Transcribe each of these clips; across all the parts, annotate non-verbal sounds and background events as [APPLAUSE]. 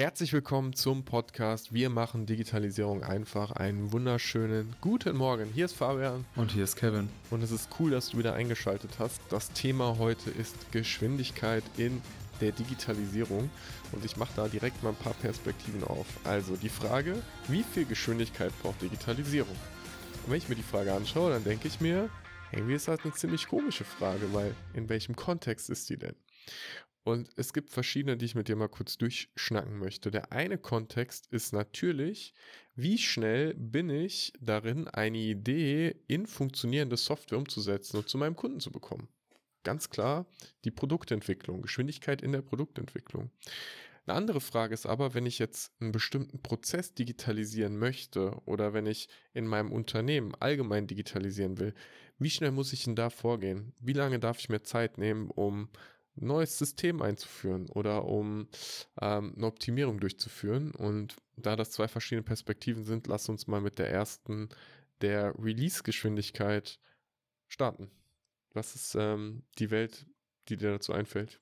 Herzlich willkommen zum Podcast Wir machen Digitalisierung einfach. Einen wunderschönen guten Morgen. Hier ist Fabian. Und hier ist Kevin. Und es ist cool, dass du wieder eingeschaltet hast. Das Thema heute ist Geschwindigkeit in der Digitalisierung. Und ich mache da direkt mal ein paar Perspektiven auf. Also die Frage, wie viel Geschwindigkeit braucht Digitalisierung? Und wenn ich mir die Frage anschaue, dann denke ich mir, irgendwie ist das eine ziemlich komische Frage, weil in welchem Kontext ist die denn? Und es gibt verschiedene, die ich mit dir mal kurz durchschnacken möchte. Der eine Kontext ist natürlich, wie schnell bin ich darin, eine Idee in funktionierende Software umzusetzen und zu meinem Kunden zu bekommen. Ganz klar die Produktentwicklung, Geschwindigkeit in der Produktentwicklung. Eine andere Frage ist aber, wenn ich jetzt einen bestimmten Prozess digitalisieren möchte oder wenn ich in meinem Unternehmen allgemein digitalisieren will, wie schnell muss ich denn da vorgehen? Wie lange darf ich mir Zeit nehmen, um neues System einzuführen oder um ähm, eine Optimierung durchzuführen. Und da das zwei verschiedene Perspektiven sind, lass uns mal mit der ersten, der Release-Geschwindigkeit starten. Was ist ähm, die Welt, die dir dazu einfällt?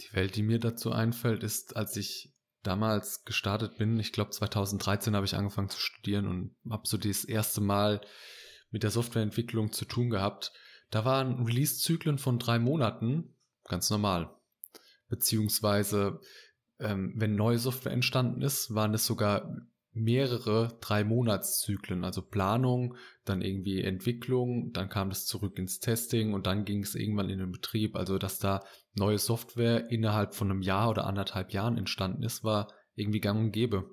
Die Welt, die mir dazu einfällt, ist, als ich damals gestartet bin, ich glaube 2013 habe ich angefangen zu studieren und habe so das erste Mal mit der Softwareentwicklung zu tun gehabt. Da waren Release-Zyklen von drei Monaten Ganz normal. Beziehungsweise, ähm, wenn neue Software entstanden ist, waren es sogar mehrere drei Monatszyklen, also Planung, dann irgendwie Entwicklung, dann kam das zurück ins Testing und dann ging es irgendwann in den Betrieb. Also dass da neue Software innerhalb von einem Jahr oder anderthalb Jahren entstanden ist, war irgendwie gang und gäbe.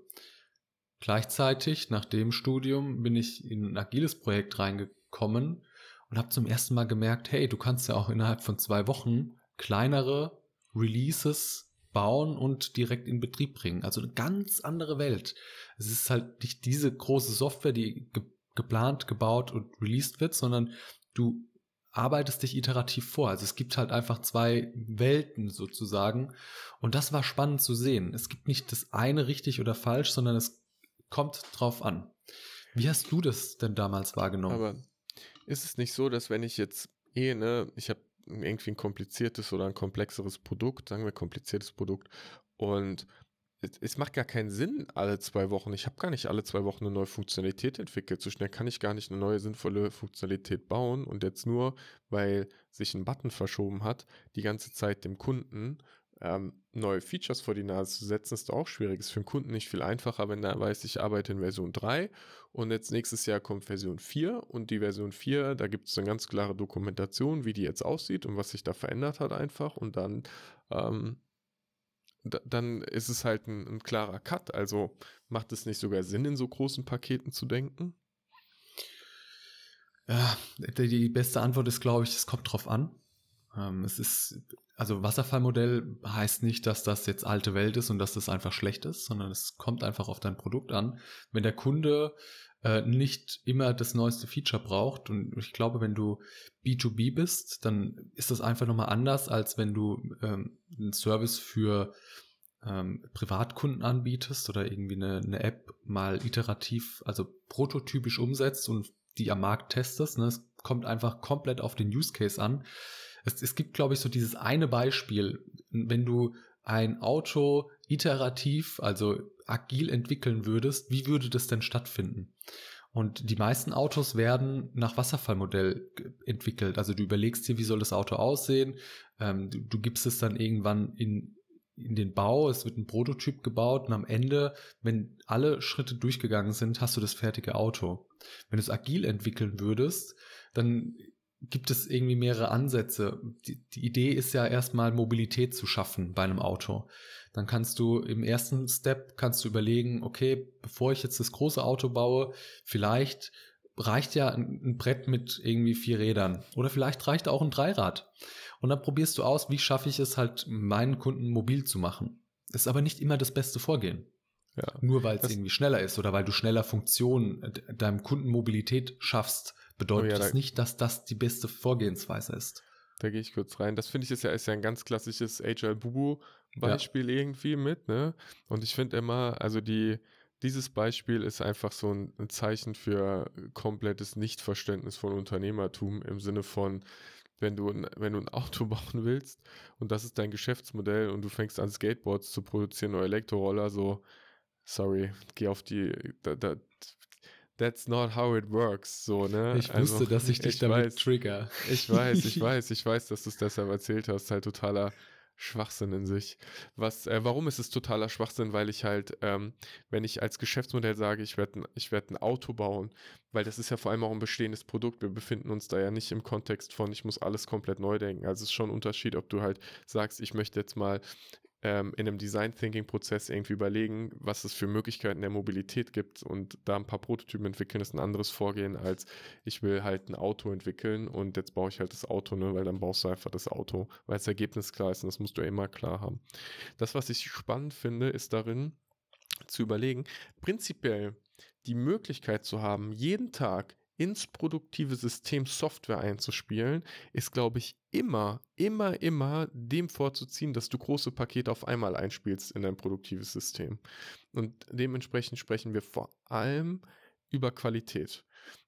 Gleichzeitig, nach dem Studium, bin ich in ein agiles Projekt reingekommen und habe zum ersten Mal gemerkt, hey, du kannst ja auch innerhalb von zwei Wochen kleinere Releases bauen und direkt in Betrieb bringen. Also eine ganz andere Welt. Es ist halt nicht diese große Software, die ge geplant, gebaut und released wird, sondern du arbeitest dich iterativ vor. Also es gibt halt einfach zwei Welten sozusagen. Und das war spannend zu sehen. Es gibt nicht das eine richtig oder falsch, sondern es kommt drauf an. Wie hast du das denn damals wahrgenommen? Aber ist es nicht so, dass wenn ich jetzt eh, ne, ich habe irgendwie ein kompliziertes oder ein komplexeres Produkt, sagen wir kompliziertes Produkt. Und es, macht gar keinen Sinn alle zwei Wochen. Ich habe gar nicht alle zwei Wochen eine neue Funktionalität entwickelt. So schnell kann ich gar nicht eine neue sinnvolle Funktionalität bauen. Und jetzt nur, weil sich ein Button verschoben hat, die ganze Zeit dem Kunden ähm, neue Features vor die Nase zu setzen, ist auch schwierig. Ist für den Kunden nicht viel einfacher, wenn er weiß, ich arbeite in Version 3 und jetzt nächstes Jahr kommt Version 4 und die Version 4, da gibt es eine ganz klare Dokumentation, wie die jetzt aussieht und was sich da verändert hat einfach und dann, ähm, dann ist es halt ein, ein klarer Cut. Also macht es nicht sogar Sinn, in so großen Paketen zu denken? Ja, die beste Antwort ist, glaube ich, es kommt drauf an. Ähm, es ist, also Wasserfallmodell heißt nicht, dass das jetzt alte Welt ist und dass das einfach schlecht ist, sondern es kommt einfach auf dein Produkt an. Wenn der Kunde äh, nicht immer das neueste Feature braucht und ich glaube, wenn du B2B bist, dann ist das einfach nochmal anders, als wenn du ähm, einen Service für ähm, Privatkunden anbietest oder irgendwie eine, eine App mal iterativ, also prototypisch umsetzt und die am Markt testest. Ne? Es kommt einfach komplett auf den Use Case an es, es gibt, glaube ich, so dieses eine Beispiel, wenn du ein Auto iterativ, also agil entwickeln würdest, wie würde das denn stattfinden? Und die meisten Autos werden nach Wasserfallmodell entwickelt. Also du überlegst dir, wie soll das Auto aussehen. Ähm, du, du gibst es dann irgendwann in, in den Bau, es wird ein Prototyp gebaut und am Ende, wenn alle Schritte durchgegangen sind, hast du das fertige Auto. Wenn du es agil entwickeln würdest, dann gibt es irgendwie mehrere Ansätze. Die, die, Idee ist ja erstmal Mobilität zu schaffen bei einem Auto. Dann kannst du im ersten Step kannst du überlegen, okay, bevor ich jetzt das große Auto baue, vielleicht reicht ja ein, ein Brett mit irgendwie vier Rädern oder vielleicht reicht auch ein Dreirad. Und dann probierst du aus, wie schaffe ich es halt meinen Kunden mobil zu machen. Das ist aber nicht immer das beste Vorgehen. Ja. Nur weil es irgendwie schneller ist oder weil du schneller Funktionen deinem Kunden Mobilität schaffst, bedeutet oh ja, das nicht, dass das die beste Vorgehensweise ist. Da gehe ich kurz rein. Das finde ich ist ja, ist ja ein ganz klassisches Agile Bubu Beispiel ja. irgendwie mit, ne? Und ich finde immer, also die, dieses Beispiel ist einfach so ein, ein Zeichen für komplettes Nichtverständnis von Unternehmertum im Sinne von, wenn du, wenn du ein Auto [LAUGHS] bauen willst und das ist dein Geschäftsmodell und du fängst an Skateboards zu produzieren oder Elektroroller, so, sorry, geh auf die, da, da, that's not how it works, so, ne? Ich also, wusste, dass ich dich ich damit weiß, trigger. Ich weiß, ich [LAUGHS] weiß, ich weiß, dass du es deshalb erzählt hast, halt totaler Schwachsinn in sich. Was, äh, warum ist es totaler Schwachsinn? Weil ich halt, ähm, wenn ich als Geschäftsmodell sage, ich werde ich werd ein Auto bauen, weil das ist ja vor allem auch ein bestehendes Produkt. Wir befinden uns da ja nicht im Kontext von, ich muss alles komplett neu denken. Also es ist schon ein Unterschied, ob du halt sagst, ich möchte jetzt mal ähm, in einem Design Thinking Prozess irgendwie überlegen, was es für Möglichkeiten der Mobilität gibt und da ein paar Prototypen entwickeln, ist ein anderes Vorgehen als ich will halt ein Auto entwickeln und jetzt baue ich halt das Auto, ne, weil dann baust du einfach das Auto, weil das Ergebnis klar ist und das musst du immer klar haben. Das, was ich spannend finde, ist darin zu überlegen, prinzipiell die Möglichkeit zu haben, jeden Tag ins produktive System Software einzuspielen, ist, glaube ich, immer, immer, immer dem vorzuziehen, dass du große Pakete auf einmal einspielst in dein produktives System. Und dementsprechend sprechen wir vor allem über Qualität.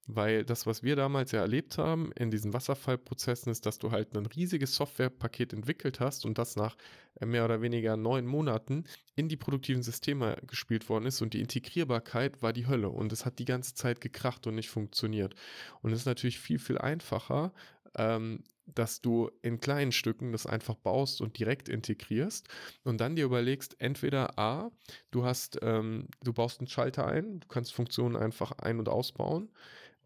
Weil das, was wir damals ja erlebt haben in diesen Wasserfallprozessen, ist, dass du halt ein riesiges Softwarepaket entwickelt hast und das nach äh, mehr oder weniger neun Monaten in die produktiven Systeme gespielt worden ist und die Integrierbarkeit war die Hölle und es hat die ganze Zeit gekracht und nicht funktioniert. Und es ist natürlich viel, viel einfacher, ähm, dass du in kleinen Stücken das einfach baust und direkt integrierst und dann dir überlegst, entweder A, du hast, ähm, du baust einen Schalter ein, du kannst Funktionen einfach ein- und ausbauen.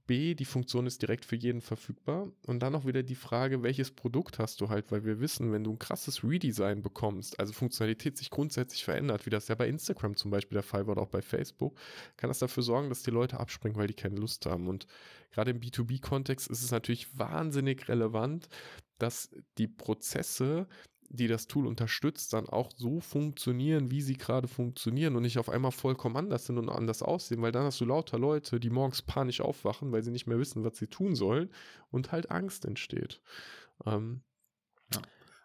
B, die Funktion ist direkt für jeden verfügbar. Und dann auch wieder die Frage, welches Produkt hast du halt, weil wir wissen, wenn du ein krasses Redesign bekommst, also Funktionalität sich grundsätzlich verändert, wie das ja bei Instagram zum Beispiel der Fall war oder auch bei Facebook, kann das dafür sorgen, dass die Leute abspringen, weil die keine Lust haben. Und gerade im B2B-Kontext ist es natürlich wahnsinnig relevant, dass die Prozesse die das Tool unterstützt, dann auch so funktionieren, wie sie gerade funktionieren und nicht auf einmal vollkommen anders sind und anders aussehen, weil dann hast du lauter Leute, die morgens panisch aufwachen, weil sie nicht mehr wissen, was sie tun sollen und halt Angst entsteht. Ähm, ja.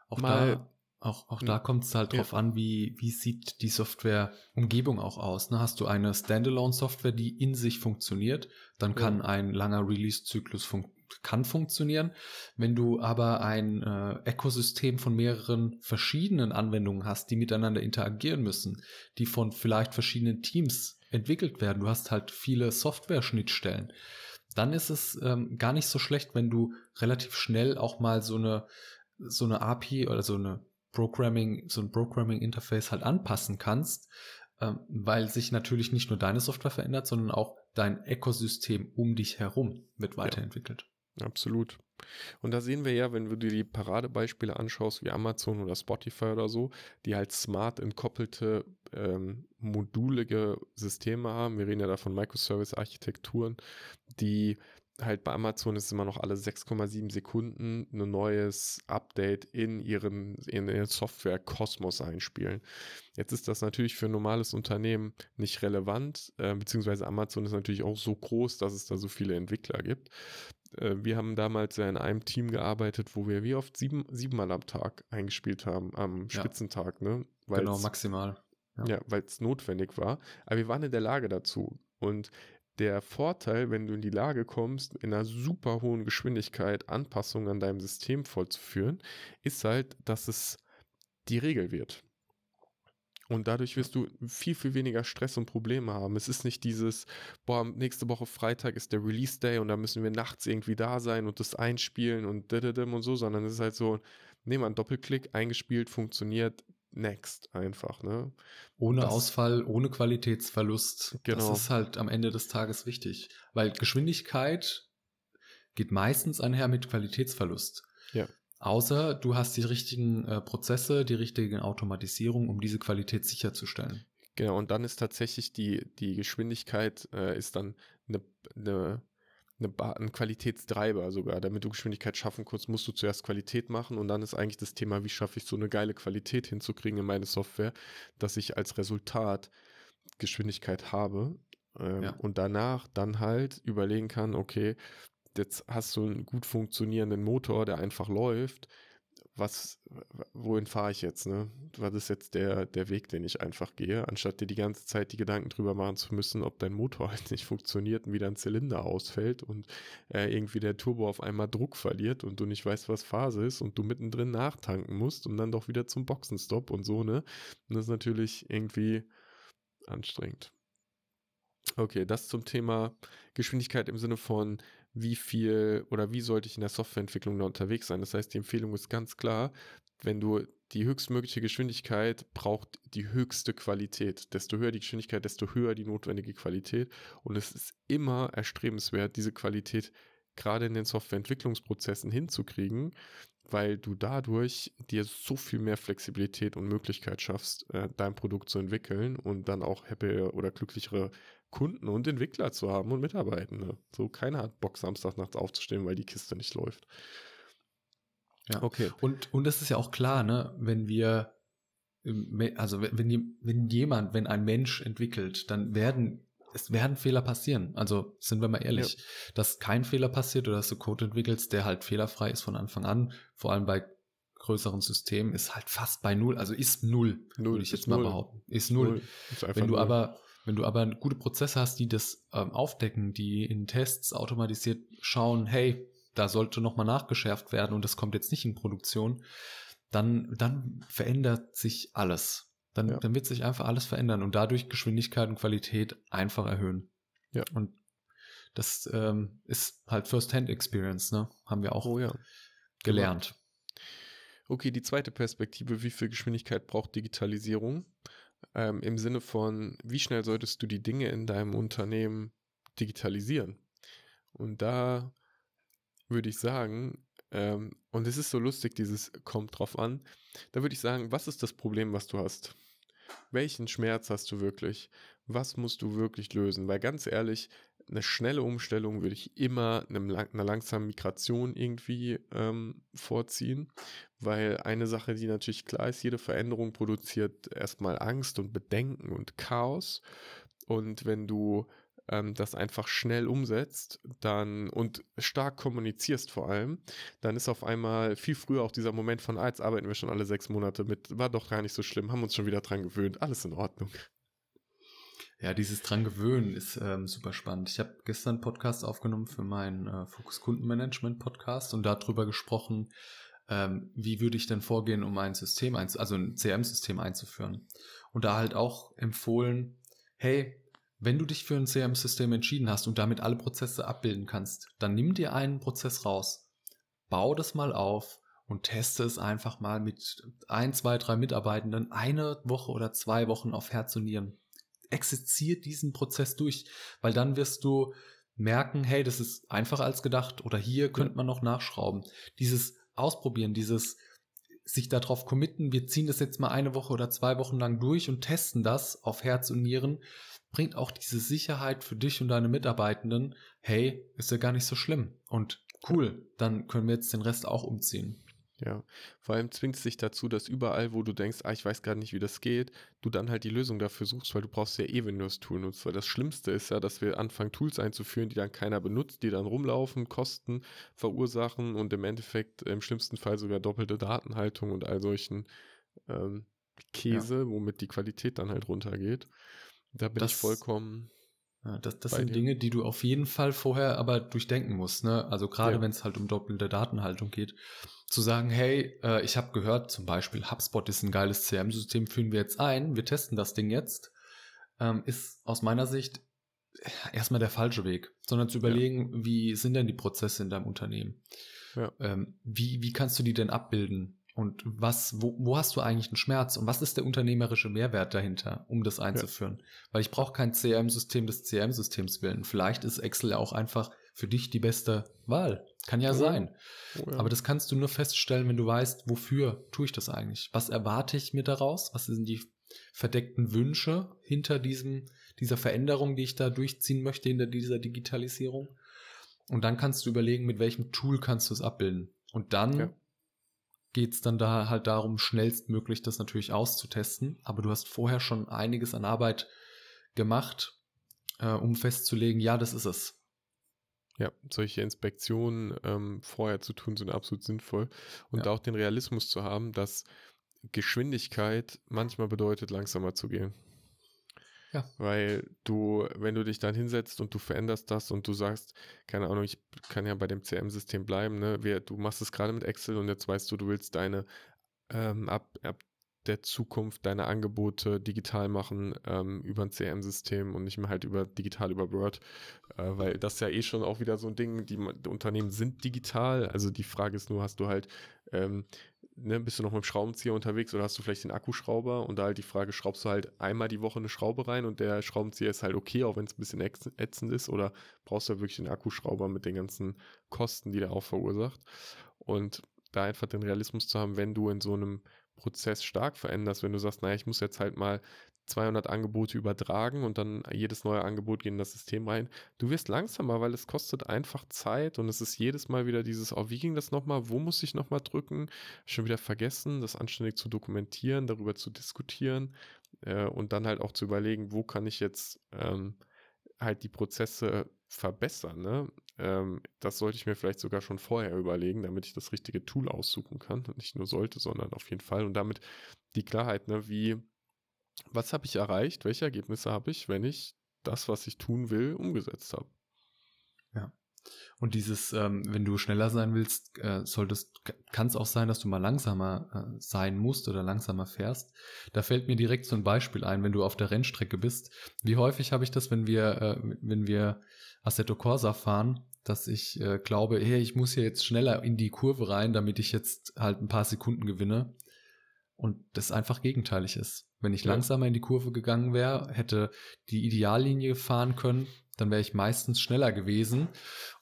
Auch mal, da auch, auch da kommt es halt drauf ja. an, wie, wie sieht die Software-Umgebung auch aus. Ne? Hast du eine Standalone-Software, die in sich funktioniert, dann kann ja. ein langer Release-Zyklus fun kann funktionieren. Wenn du aber ein äh, Ökosystem von mehreren verschiedenen Anwendungen hast, die miteinander interagieren müssen, die von vielleicht verschiedenen Teams entwickelt werden, du hast halt viele Software-Schnittstellen, dann ist es ähm, gar nicht so schlecht, wenn du relativ schnell auch mal so eine so eine API oder so eine Programming, so ein Programming-Interface halt anpassen kannst, ähm, weil sich natürlich nicht nur deine Software verändert, sondern auch dein Ökosystem um dich herum wird weiterentwickelt. Absolut. Und da sehen wir ja, wenn du dir die Paradebeispiele anschaust, wie Amazon oder Spotify oder so, die halt smart entkoppelte ähm, modulige Systeme haben. Wir reden ja da von Microservice-Architekturen, die halt bei Amazon ist immer noch alle 6,7 Sekunden ein neues Update in ihren, in ihren Software-Kosmos einspielen. Jetzt ist das natürlich für ein normales Unternehmen nicht relevant, äh, beziehungsweise Amazon ist natürlich auch so groß, dass es da so viele Entwickler gibt. Äh, wir haben damals ja in einem Team gearbeitet, wo wir wie oft sieben, siebenmal am Tag eingespielt haben, am ja. Spitzentag, ne? Weil's, genau, maximal. Ja, ja weil es notwendig war. Aber wir waren in der Lage dazu. Und der Vorteil, wenn du in die Lage kommst, in einer super hohen Geschwindigkeit Anpassungen an deinem System vollzuführen, ist halt, dass es die Regel wird. Und dadurch wirst du viel, viel weniger Stress und Probleme haben. Es ist nicht dieses, boah, nächste Woche Freitag ist der Release Day und da müssen wir nachts irgendwie da sein und das einspielen und und so, sondern es ist halt so, nehmen wir einen Doppelklick, eingespielt, funktioniert, next einfach, ne? Ohne das, Ausfall, ohne Qualitätsverlust. Genau. Das ist halt am Ende des Tages wichtig. Weil Geschwindigkeit geht meistens einher mit Qualitätsverlust. Ja. Außer du hast die richtigen äh, Prozesse, die richtigen Automatisierung, um diese Qualität sicherzustellen. Genau, und dann ist tatsächlich die, die Geschwindigkeit äh, ist dann eine, eine eine ein Qualitätstreiber sogar. Damit du Geschwindigkeit schaffen kannst, musst du zuerst Qualität machen und dann ist eigentlich das Thema, wie schaffe ich so eine geile Qualität hinzukriegen in meine Software, dass ich als Resultat Geschwindigkeit habe ähm, ja. und danach dann halt überlegen kann, okay, jetzt hast du einen gut funktionierenden Motor, der einfach läuft. was, wohin fahre ich jetzt, ne? Was ist jetzt der, der Weg, den ich einfach gehe, anstatt dir die ganze Zeit die Gedanken drüber machen zu müssen, ob dein Motor [LAUGHS] halt nicht funktioniert und wieder ein Zylinder ausfällt und äh, irgendwie der Turbo auf einmal Druck verliert und du nicht weißt, was Phase ist und du mittendrin nachtanken musst und dann doch wieder zum Boxenstopp und so, ne? Und das ist natürlich irgendwie anstrengend. Okay, das zum Thema Geschwindigkeit im Sinne von, wie viel oder wie sollte ich in der Softwareentwicklung da unterwegs sein. Das heißt, die Empfehlung ist ganz klar, wenn du die höchstmögliche Geschwindigkeit braucht die höchste Qualität. Desto höher die Geschwindigkeit, desto höher die notwendige Qualität. Und es ist immer erstrebenswert, diese Qualität gerade in den Softwareentwicklungsprozessen hinzukriegen, weil du dadurch dir so viel mehr Flexibilität und Möglichkeit schaffst, äh, dein Produkt zu entwickeln und dann auch happy oder glücklichere Kunden und Entwickler zu haben und Mitarbeitende. So keiner hat Bock, Samstag nachts aufzustehen, weil die Kiste nicht läuft. Ja, okay. Und, und das ist ja auch klar, ne, wenn wir, also wenn, wenn jemand, wenn ein Mensch entwickelt, dann werden es werden Fehler passieren. Also sind wir mal ehrlich, ja. dass kein Fehler passiert oder dass du Code entwickelst, der halt fehlerfrei ist von Anfang an, vor allem bei größeren Systemen, ist halt fast bei null, also ist null, null würde ich jetzt mal null. behaupten. Ist null. null. Ist Wenn du null. aber wenn du aber gute Prozesse hast, die das ähm, aufdecken, die in Tests automatisiert schauen, hey, da sollte nochmal nachgeschärft werden und das kommt jetzt nicht in Produktion, dann, dann verändert sich alles. Dann, ja. dann wird sich einfach alles verändern und dadurch Geschwindigkeit und Qualität einfach erhöhen. Ja. Und das ähm, ist halt First-Hand-Experience, ne? Haben wir auch oh, ja. gelernt. Okay, die zweite Perspektive, wie viel Geschwindigkeit braucht Digitalisierung? ähm, im Sinne von, wie schnell solltest du die Dinge in deinem Unternehmen digitalisieren? Und da würde ich sagen, ähm, und es ist so lustig, dieses kommt drauf an, da würde ich sagen, was ist das Problem, was du hast? Welchen Schmerz hast du wirklich? Was musst du wirklich lösen? Weil ganz ehrlich, eine schnelle Umstellung würde ich immer einer langsamen Migration irgendwie ähm, vorziehen, weil eine Sache, die natürlich klar ist, jede Veränderung produziert erstmal Angst und Bedenken und Chaos. Und wenn du ähm, das einfach schnell umsetzt, dann und stark kommunizierst vor allem, dann ist auf einmal viel früher auch dieser Moment von, ah, jetzt arbeiten wir schon alle sechs Monate mit, war doch gar nicht so schlimm, haben uns schon wieder dran gewöhnt, alles in Ordnung. Ja, dieses dran gewöhnen ist ähm, super spannend. Ich habe gestern einen Podcast aufgenommen für meinen äh, Fokus Kundenmanagement Podcast und darüber gesprochen, ähm, wie würde ich denn vorgehen, um ein System, also ein CRM-System einzuführen. Und da halt auch empfohlen, hey, wenn du dich für ein CRM-System entschieden hast und damit alle Prozesse abbilden kannst, dann nimm dir einen Prozess raus, bau das mal auf und teste es einfach mal mit ein, zwei, drei Mitarbeitenden eine Woche oder zwei Wochen auf Herz und Nieren. Exerziert diesen Prozess durch, weil dann wirst du merken, hey, das ist einfacher als gedacht oder hier könnte man noch nachschrauben. Dieses Ausprobieren, dieses sich darauf committen, wir ziehen das jetzt mal eine Woche oder zwei Wochen lang durch und testen das auf Herz und Nieren, bringt auch diese Sicherheit für dich und deine Mitarbeitenden, hey, ist ja gar nicht so schlimm und cool, dann können wir jetzt den Rest auch umziehen. Ja, vor allem zwingt es dich dazu, dass überall, wo du denkst, ah, ich weiß gar nicht, wie das geht, du dann halt die Lösung dafür suchst, weil du brauchst ja eh, wenn du das Tool nutzt. Weil das Schlimmste ist ja, dass wir anfangen, Tools einzuführen, die dann keiner benutzt, die dann rumlaufen, Kosten verursachen und im Endeffekt im schlimmsten Fall sogar doppelte Datenhaltung und all solchen ähm, Käse, ja. womit die Qualität dann halt runtergeht. Da bin das, ich vollkommen ja, das, das sind dir. Dinge, die du auf jeden Fall vorher aber durchdenken musst. Ne? Also gerade ja. wenn es halt um doppelte Datenhaltung geht, zu sagen, hey, äh, ich habe gehört, zum Beispiel HubSpot ist ein geiles CRM-System, führen wir jetzt ein, wir testen das Ding jetzt, ähm, ist aus meiner Sicht erstmal der falsche Weg, sondern zu überlegen, ja. wie sind denn die Prozesse in deinem Unternehmen? Ähm, wie, wie kannst du die denn abbilden? Und was, wo, wo hast du eigentlich einen Schmerz und was ist der unternehmerische Mehrwert dahinter, um das einzuführen? Ja. Weil ich brauche kein CRM-System des CRM-Systems willen. Vielleicht ist Excel ja auch einfach für dich die beste Wahl. Kann ja oh, sein. Oh, ja. Aber das kannst du nur feststellen, wenn du weißt, wofür tue ich das eigentlich? Was erwarte ich mir daraus? Was sind die verdeckten Wünsche hinter diesem, dieser Veränderung, die ich da durchziehen möchte, hinter dieser Digitalisierung? Und dann kannst du überlegen, mit welchem Tool kannst du es abbilden. Und dann ja geht es dann da halt darum, schnellstmöglich das natürlich auszutesten. Aber du hast vorher schon einiges an Arbeit gemacht, äh, um festzulegen, ja, das ist es. Ja, solche Inspektionen ähm, vorher zu tun, sind absolut sinnvoll. Und ja. auch den Realismus zu haben, dass Geschwindigkeit manchmal bedeutet, langsamer zu gehen. Ja. Weil du, wenn du dich dann hinsetzt und du veränderst das und du sagst, keine Ahnung, ich kann ja bei dem CM-System bleiben, ne? du machst es gerade mit Excel und jetzt weißt du, du willst deine ähm, ab, ab der Zukunft deine Angebote digital machen ähm, über ein CM-System und nicht mehr halt über digital über Word, äh, weil das ja eh schon auch wieder so ein Ding, die, die, Unternehmen sind digital, also die Frage ist nur, hast du halt, ähm, ne, bist du noch mit dem Schraubenzieher unterwegs oder hast du vielleicht den Akkuschrauber? Und da halt die Frage, schraubst du halt einmal die Woche eine Schraube rein und der Schraubenzieher ist halt okay, auch wenn es ein bisschen ätzend ist? Oder brauchst du halt wirklich den Akkuschrauber mit den ganzen Kosten, die der auch verursacht? Und da einfach den Realismus zu haben, wenn du in so einem Prozess stark veränderst, wenn du sagst, naja, ich muss jetzt halt mal 200 Angebote übertragen und dann jedes neue Angebot geht in das System rein. Du wirst langsamer, weil es kostet einfach Zeit und es ist jedes Mal wieder dieses, oh, wie ging das nochmal? Wo muss ich nochmal drücken? Schon wieder vergessen, das anständig zu dokumentieren, darüber zu diskutieren äh, und dann halt auch zu überlegen, wo kann ich jetzt ähm, halt die Prozesse verbessern. Ne? Ähm, das sollte ich mir vielleicht sogar schon vorher überlegen, damit ich das richtige Tool aussuchen kann. Nicht nur sollte, sondern auf jeden Fall. Und damit die Klarheit, ne, wie, was habe ich erreicht, welche Ergebnisse habe ich, wenn ich das, was ich tun will, umgesetzt habe. Ja. Und dieses, ähm, wenn du schneller sein willst, äh, solltest, kann es auch sein, dass du mal langsamer äh, sein musst oder langsamer fährst. Da fällt mir direkt so ein Beispiel ein, wenn du auf der Rennstrecke bist. Wie häufig habe ich das, wenn wir, äh, wenn wir Assetto Corsa fahren, dass ich äh, glaube, hey, ich muss hier jetzt schneller in die Kurve rein, damit ich jetzt halt ein paar Sekunden gewinne. Und das einfach gegenteilig ist. Wenn ich ja. langsamer in die Kurve gegangen wäre, hätte die Ideallinie fahren können, dann wäre ich meistens schneller gewesen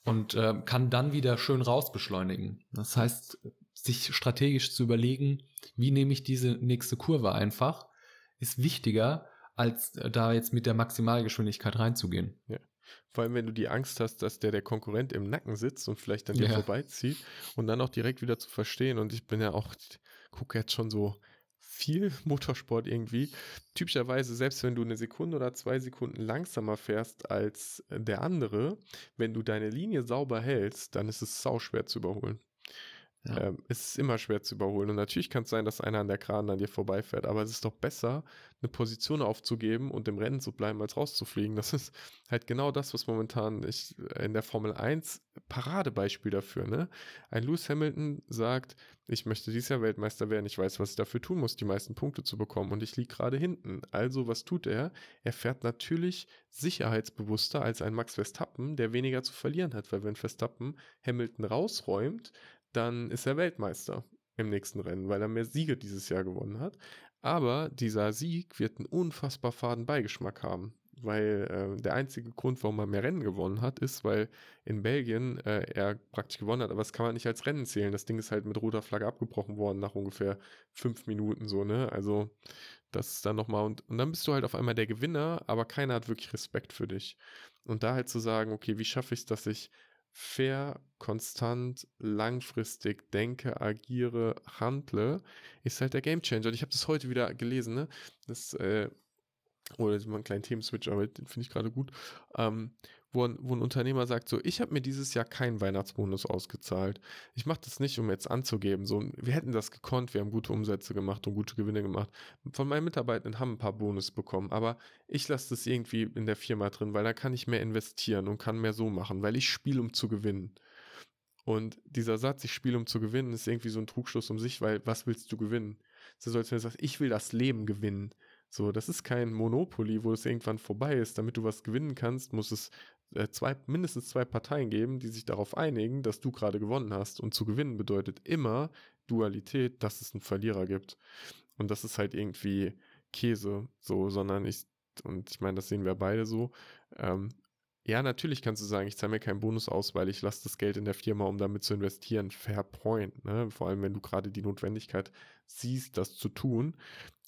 und äh, kann dann wieder schön rausbeschleunigen. Das heißt, sich strategisch zu überlegen, wie nehme ich diese nächste Kurve einfach, ist wichtiger, als äh, da jetzt mit der Maximalgeschwindigkeit reinzugehen. Ja. Vor allem, wenn du die Angst hast, dass der der Konkurrent im Nacken sitzt und vielleicht an dir ja. vorbeizieht und dann auch direkt wieder zu verstehen. Und ich bin ja auch, gucke jetzt schon so viel Motorsport irgendwie. Typischerweise, selbst wenn du eine Sekunde oder zwei Sekunden langsamer fährst als der andere, wenn du deine Linie sauber hältst, dann ist es sau schwer zu überholen. Ja. Ähm, es ist immer schwer zu überholen. Und natürlich kann es sein, dass einer an der Kran an dir vorbeifährt. Aber es ist doch besser, eine Position aufzugeben und im Rennen zu bleiben, als rauszufliegen. Das ist halt genau das, was momentan ich in der Formel 1 Paradebeispiel dafür. Ne? Ein Lewis Hamilton sagt, ich möchte dieses Jahr Weltmeister werden. Ich weiß, was ich dafür tun muss, die meisten Punkte zu bekommen. Und ich liege gerade hinten. Also, was tut er? Er fährt natürlich sicherheitsbewusster als ein Max Verstappen, der weniger zu verlieren hat. Weil wenn Verstappen Hamilton rausräumt, dann ist er Weltmeister im nächsten Rennen, weil er mehr Siege dieses Jahr gewonnen hat. Aber dieser Sieg wird einen unfassbar faden Beigeschmack haben, weil äh, der einzige Grund, warum er mehr Rennen gewonnen hat, ist, weil in Belgien äh, er praktisch gewonnen hat, aber das kann man nicht als Rennen zählen. Das Ding ist halt mit roter Flagge abgebrochen worden nach ungefähr fünf Minuten so, ne? Also das ist dann nochmal und, und dann bist du halt auf einmal der Gewinner, aber keiner hat wirklich Respekt für dich. Und da halt zu sagen, okay, wie schaffe ich es, dass ich fair, konstant, langfristig denke, agiere, handle, ist halt der Gamechanger. Und ich habe das heute wieder gelesen, ne? Das, äh, oder mal einen kleinen Themenswitch, aber den finde ich gerade gut. Ähm, wo ein, wo ein Unternehmer sagt, so, ich habe mir dieses Jahr keinen Weihnachtsbonus ausgezahlt. Ich mache das nicht, um jetzt anzugeben. So, wir hätten das gekonnt, wir haben gute Umsätze gemacht und gute Gewinne gemacht. Von meinen Mitarbeitern haben ein paar Bonus bekommen, aber ich lasse das irgendwie in der Firma drin, weil da kann ich mehr investieren und kann mehr so machen, weil ich spiele, um zu gewinnen. Und dieser Satz, ich spiele, um zu gewinnen, ist irgendwie so ein Trugschluss um sich, weil was willst du gewinnen? So sollst du sagen, ich will das Leben gewinnen. So, das ist kein Monopoly, wo es irgendwann vorbei ist. Damit du was gewinnen kannst, muss es zwei, mindestens zwei Parteien geben, die sich darauf einigen, dass du gerade gewonnen hast. Und zu gewinnen bedeutet immer Dualität, dass es einen Verlierer gibt. Und das ist halt irgendwie Käse, so, sondern ich, und ich meine, das sehen wir beide so. Ähm, ja, natürlich kannst du sagen, ich zahle mir keinen Bonus aus, weil ich lasse das Geld in der Firma, um damit zu investieren. Fair point, ne? Vor allem, wenn du gerade die Notwendigkeit siehst, das zu tun.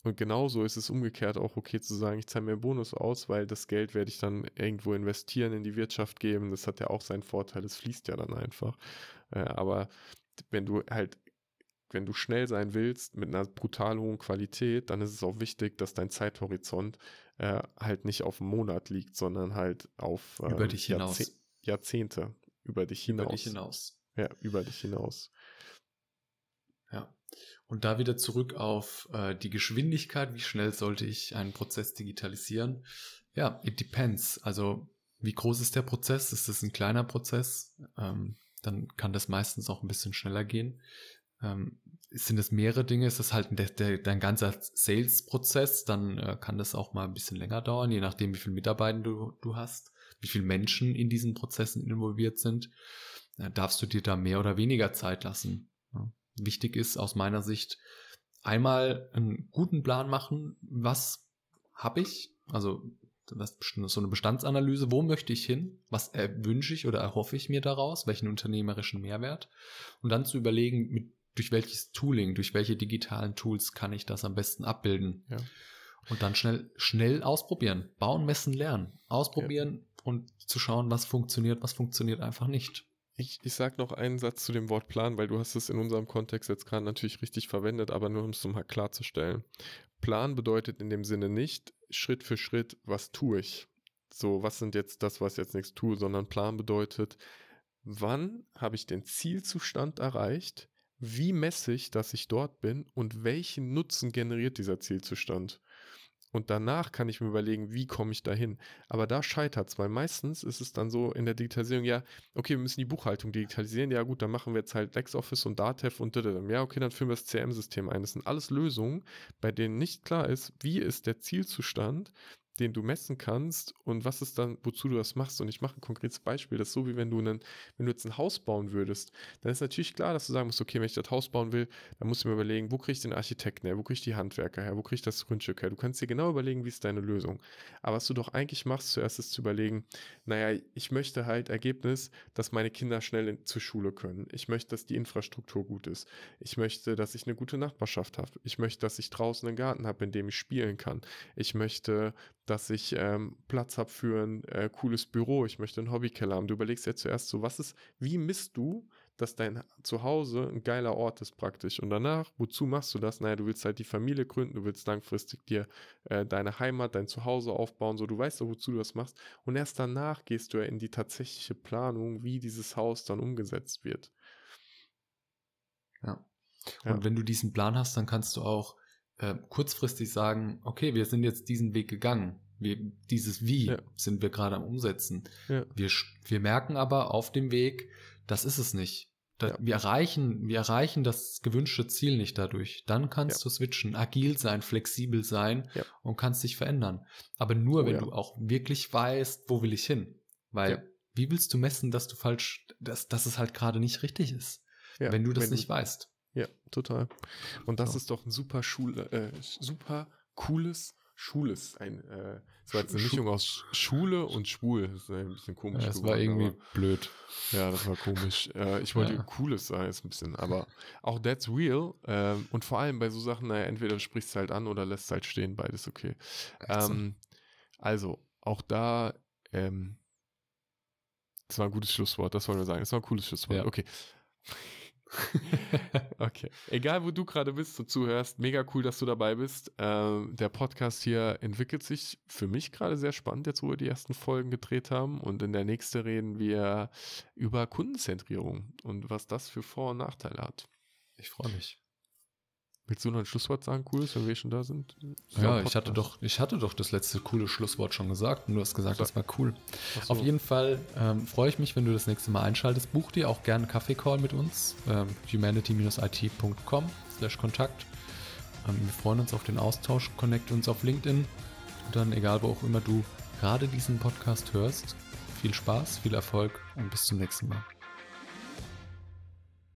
Und genauso ist es umgekehrt auch okay zu sagen, ich zahle mir einen Bonus aus, weil das Geld werde ich dann irgendwo investieren, in die Wirtschaft geben. Das hat ja auch seinen Vorteil, es fließt ja dann einfach. Äh, aber wenn du halt, wenn du schnell sein willst mit einer brutal hohen Qualität, dann ist es auch wichtig, dass dein Zeithorizont äh, halt nicht auf einen Monat liegt, sondern halt auf Über dich hinaus. Jahrzehnte. über dich hinaus. Über dich hinaus. Ja, über dich hinaus. Und da wieder zurück auf äh, die Geschwindigkeit, wie schnell sollte ich einen Prozess digitalisieren? Ja, it depends. Also wie groß ist der Prozess? Ist es ein kleiner Prozess? Ähm, dann kann das meistens auch ein bisschen schneller gehen. Ähm, sind es mehrere Dinge? Ist das halt der, der, dein ganzer Sales-Prozess? Dann äh, kann das auch mal ein bisschen länger dauern, je nachdem, wie viele Mitarbeiter du, du hast, wie viele Menschen in diesen Prozessen involviert sind. Äh, darfst du dir da mehr oder weniger Zeit lassen? Wichtig ist aus meiner Sicht, einmal einen guten Plan machen, was habe ich, also das so eine Bestandsanalyse, wo möchte ich hin, was wünsche ich oder erhoffe ich mir daraus, welchen unternehmerischen Mehrwert und dann zu überlegen, mit, durch welches Tooling, durch welche digitalen Tools kann ich das am besten abbilden. Ja. Und dann schnell, schnell ausprobieren, bauen, messen, lernen, ausprobieren ja. und zu schauen, was funktioniert, was funktioniert einfach nicht. Ich, ich sage noch einen Satz zu dem Wort Plan, weil du hast es in unserem Kontext jetzt gerade natürlich richtig verwendet, aber nur um es mal klarzustellen. Plan bedeutet in dem Sinne nicht Schritt für Schritt, was tue ich. So, was sind jetzt das, was jetzt nichts tue, sondern Plan bedeutet, wann habe ich den Zielzustand erreicht, wie messe ich, dass ich dort bin und welchen Nutzen generiert dieser Zielzustand. Und danach kann ich mir überlegen, wie komme ich dahin. Aber da scheitert es, weil meistens ist es dann so in der Digitalisierung, ja, okay, wir müssen die Buchhaltung digitalisieren. Ja, gut, dann machen wir jetzt halt LexOffice und Datev und da. Ja, okay, dann führen wir das CRM-System ein. Das sind alles Lösungen, bei denen nicht klar ist, wie ist der Zielzustand, den du messen kannst und was ist dann, wozu du das machst. Und ich mache ein konkretes Beispiel. Das ist so, wie wenn du, einen, wenn du jetzt ein Haus bauen würdest, dann ist natürlich klar, dass du sagen musst, okay, wenn ich das Haus bauen will, dann musst du mir überlegen, wo kriege ich den Architekten her, wo kriege ich die Handwerker her, wo kriege ich das Grundstück her. Du kannst dir genau überlegen, wie ist deine Lösung. Aber was du doch eigentlich machst, zuerst ist zu überlegen, naja, ich möchte halt Ergebnis, dass meine Kinder schnell in, zur Schule können. Ich möchte, dass die Infrastruktur gut ist. Ich möchte, dass ich eine gute Nachbarschaft habe. Ich möchte, dass ich draußen einen Garten habe, in dem ich spielen kann. Ich möchte, dass ich ähm, Platz habe für ein äh, cooles Büro, ich möchte einen Hobbykeller haben. Du überlegst ja zuerst so, was ist, wie misst du, dass dein Zuhause ein geiler Ort ist praktisch. Und danach, wozu machst du das? Naja, du willst halt die Familie gründen, du willst langfristig dir äh, deine Heimat, dein Zuhause aufbauen, so du weißt doch, wozu du das machst. Und erst danach gehst du ja in die tatsächliche Planung, wie dieses Haus dann umgesetzt wird. Ja. Und ja. wenn du diesen Plan hast, dann kannst du auch äh, kurzfristig sagen, okay, wir sind jetzt diesen Weg gegangen. Wir, dieses Wie ja. sind wir gerade am Umsetzen. Ja. Wir, wir merken aber auf dem Weg, das ist es nicht. Da, ja. wir, erreichen, wir erreichen das gewünschte Ziel nicht dadurch. Dann kannst du switchen, agil sein, flexibel sein und kannst dich verändern. Aber nur, oh, wenn du auch wirklich weißt, wo will ich hin. Weil, wie willst du messen, dass du falsch, dass, dass es halt gerade nicht richtig ist, wenn du das wenn nicht du, weißt? Ja, total. Und das so. ist doch ein super Schule, äh, super cooles Schules. Ein, äh, das war jetzt eine Mischung aus Schule und schwul. Das ist ein bisschen komisch. Ja, das war irgendwie aber, blöd. Ja, das war komisch. Äh, ich wollte ja. cooles sein, jetzt ein bisschen. Aber auch that's real. Ähm, und vor allem bei so Sachen, naja, entweder du sprichst halt an oder lässt halt stehen, beides okay. Ähm, also, auch da, ähm, das war ein gutes Schlusswort, das wollen wir sagen. Das war ein cooles Schlusswort. Ja. Okay. [LAUGHS] okay. Egal, wo du gerade bist und zuhörst, mega cool, dass du dabei bist. Ähm, der Podcast hier entwickelt sich für mich gerade sehr spannend, jetzt wo wir die ersten Folgen gedreht haben. Und in der nächsten reden wir über Kundenzentrierung und was das für Vor- und Nachteile hat. Ich freue mich. Willst du noch ein Schlusswort sagen, cooles, wenn wir schon da sind? Ja, ich hatte doch, ich hatte doch das letzte coole Schlusswort schon gesagt und du hast gesagt, so. das war cool. So. Auf jeden Fall ähm, freue ich mich, wenn du das nächste Mal einschaltest. Buch dir auch gerne einen Kaffee-Call mit uns. Ähm, humanity-it.com slash Kontakt. Ähm, wir freuen uns auf den Austausch. Connect uns auf LinkedIn. Und dann, egal wo auch immer du gerade diesen Podcast hörst, viel Spaß, viel Erfolg und bis zum nächsten Mal.